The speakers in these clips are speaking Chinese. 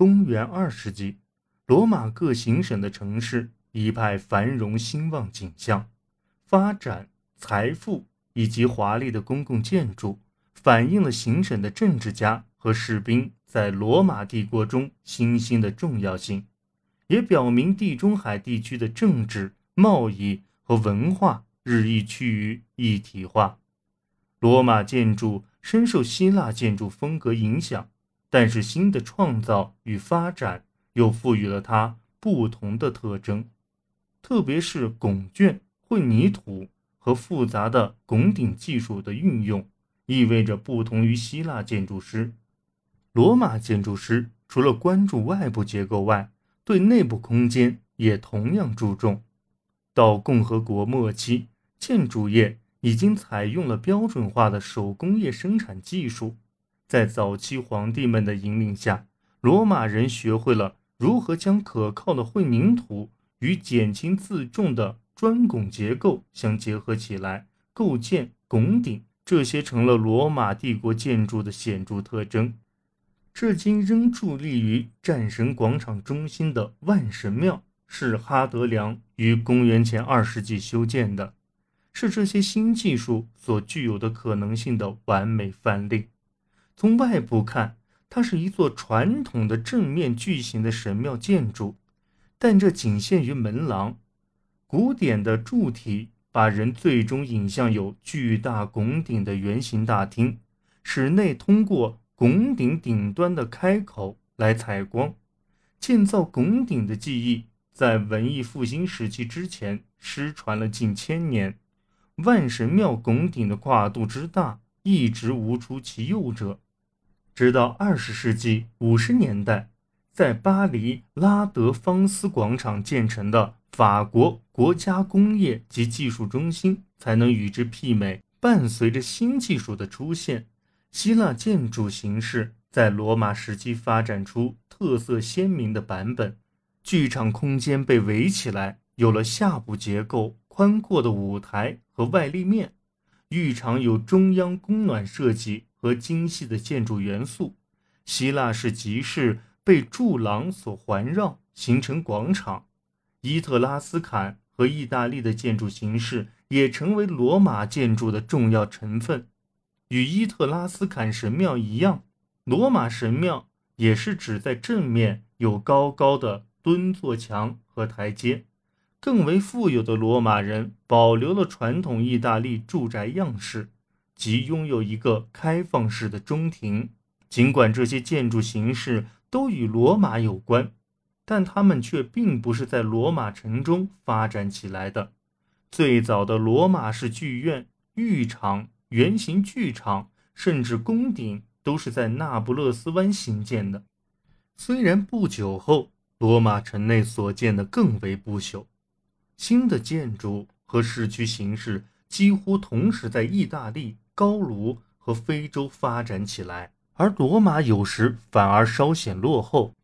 公元二世纪，罗马各行省的城市一派繁荣兴旺景象，发展、财富以及华丽的公共建筑，反映了行省的政治家和士兵在罗马帝国中新兴的重要性，也表明地中海地区的政治、贸易和文化日益趋于一体化。罗马建筑深受希腊建筑风格影响。但是新的创造与发展又赋予了它不同的特征，特别是拱券、混凝土和复杂的拱顶技术的运用，意味着不同于希腊建筑师。罗马建筑师除了关注外部结构外，对内部空间也同样注重。到共和国末期，建筑业已经采用了标准化的手工业生产技术。在早期皇帝们的引领下，罗马人学会了如何将可靠的混凝土与减轻自重的砖拱结构相结合起来，构建拱顶。这些成了罗马帝国建筑的显著特征。至今仍伫立于战神广场中心的万神庙，是哈德良于公元前二世纪修建的，是这些新技术所具有的可能性的完美范例。从外部看，它是一座传统的正面巨型的神庙建筑，但这仅限于门廊。古典的柱体把人最终引向有巨大拱顶的圆形大厅，室内通过拱顶顶端的开口来采光。建造拱顶的技艺在文艺复兴时期之前失传了近千年。万神庙拱顶的跨度之大，一直无出其右者。直到二十世纪五十年代，在巴黎拉德芳斯广场建成的法国国家工业及技术中心才能与之媲美。伴随着新技术的出现，希腊建筑形式在罗马时期发展出特色鲜明的版本。剧场空间被围起来，有了下部结构宽阔的舞台和外立面。浴场有中央供暖设计。和精细的建筑元素，希腊式集市被柱廊所环绕，形成广场。伊特拉斯坎和意大利的建筑形式也成为罗马建筑的重要成分。与伊特拉斯坎神庙一样，罗马神庙也是指在正面有高高的蹲坐墙和台阶。更为富有的罗马人保留了传统意大利住宅样式。即拥有一个开放式的中庭。尽管这些建筑形式都与罗马有关，但它们却并不是在罗马城中发展起来的。最早的罗马式剧院、浴场、圆形剧场，甚至宫顶，都是在那不勒斯湾兴建的。虽然不久后，罗马城内所建的更为不朽，新的建筑和市区形式几乎同时在意大利。高卢和非洲发展起来，而罗马有时反而稍显落后。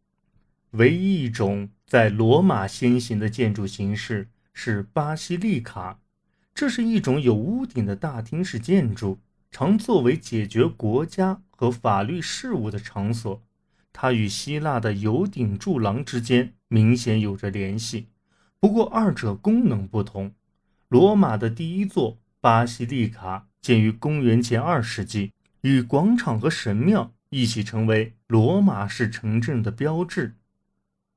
唯一一种在罗马先行的建筑形式是巴西利卡，这是一种有屋顶的大厅式建筑，常作为解决国家和法律事务的场所。它与希腊的有顶柱廊之间明显有着联系，不过二者功能不同。罗马的第一座巴西利卡。建于公元前二世纪，与广场和神庙一起成为罗马式城镇的标志。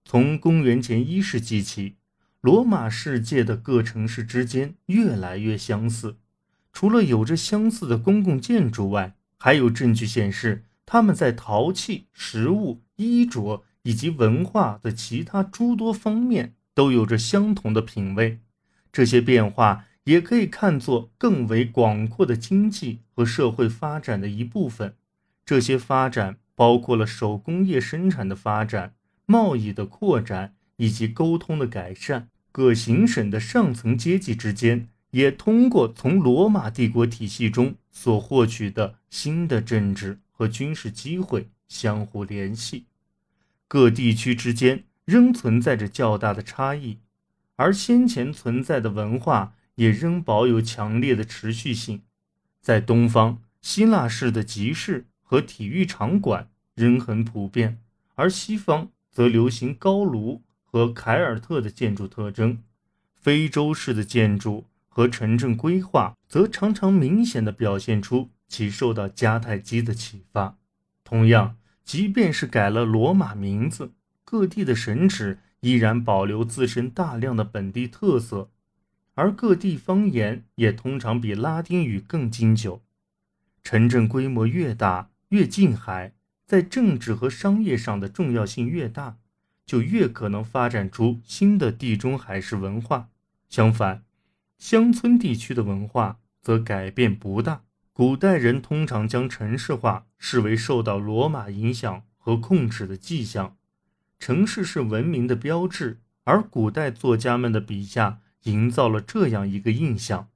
从公元前一世纪起，罗马世界的各城市之间越来越相似。除了有着相似的公共建筑外，还有证据显示他们在陶器、食物、衣着以及文化的其他诸多方面都有着相同的品味。这些变化。也可以看作更为广阔的经济和社会发展的一部分。这些发展包括了手工业生产的发展、贸易的扩展以及沟通的改善。各行省的上层阶级之间也通过从罗马帝国体系中所获取的新的政治和军事机会相互联系。各地区之间仍存在着较大的差异，而先前存在的文化。也仍保有强烈的持续性。在东方，希腊式的集市和体育场馆仍很普遍，而西方则流行高卢和凯尔特的建筑特征。非洲式的建筑和城镇规划则常常明显地表现出其受到迦太基的启发。同样，即便是改了罗马名字，各地的神祇依然保留自身大量的本地特色，而各地方言也通常比拉丁语更经久。城镇规模越大，越近海，在政治和商业上的重要性越大，就越可能发展出新的地中海式文化。相反，乡村地区的文化则改变不大。古代人通常将城市化视为受到罗马影响和控制的迹象，城市是文明的标志，而古代作家们的笔下营造了这样一个印象：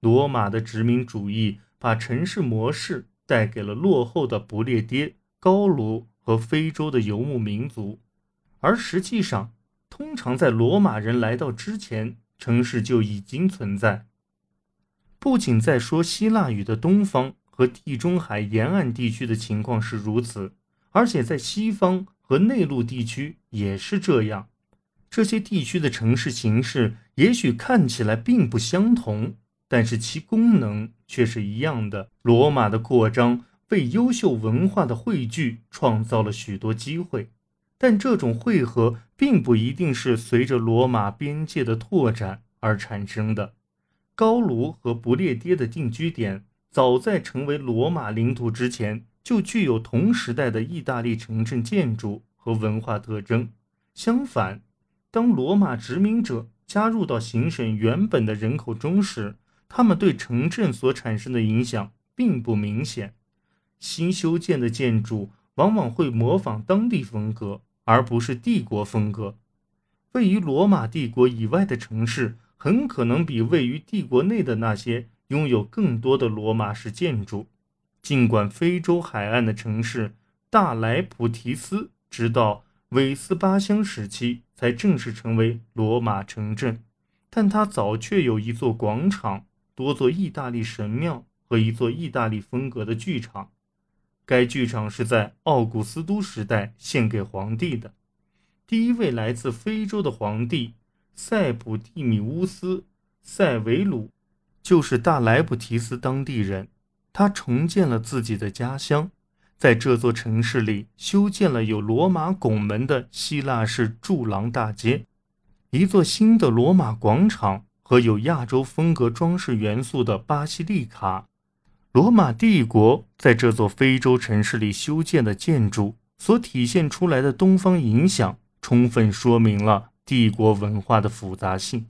罗马的殖民主义把城市模式带给了落后的不列颠、高卢和非洲的游牧民族，而实际上，通常在罗马人来到之前，城市就已经存在。不仅在说希腊语的东方和地中海沿岸地区的情况是如此，而且在西方和内陆地区也是这样。这些地区的城市形式也许看起来并不相同，但是其功能却是一样的。罗马的扩张为优秀文化的汇聚创造了许多机会，但这种汇合并不一定是随着罗马边界的拓展而产生的。高卢和不列颠的定居点，早在成为罗马领土之前，就具有同时代的意大利城镇建筑和文化特征。相反，当罗马殖民者加入到行省原本的人口中时，他们对城镇所产生的影响并不明显。新修建的建筑往往会模仿当地风格，而不是帝国风格。位于罗马帝国以外的城市。很可能比位于帝国内的那些拥有更多的罗马式建筑。尽管非洲海岸的城市大莱普提斯直到韦斯巴乡时期才正式成为罗马城镇，但它早却有一座广场、多座意大利神庙和一座意大利风格的剧场。该剧场是在奥古斯都时代献给皇帝的，第一位来自非洲的皇帝。塞普蒂米乌斯·塞维鲁就是大莱布提斯当地人，他重建了自己的家乡，在这座城市里修建了有罗马拱门的希腊式柱廊大街，一座新的罗马广场和有亚洲风格装饰元素的巴西利卡。罗马帝国在这座非洲城市里修建的建筑所体现出来的东方影响，充分说明了。帝国文化的复杂性。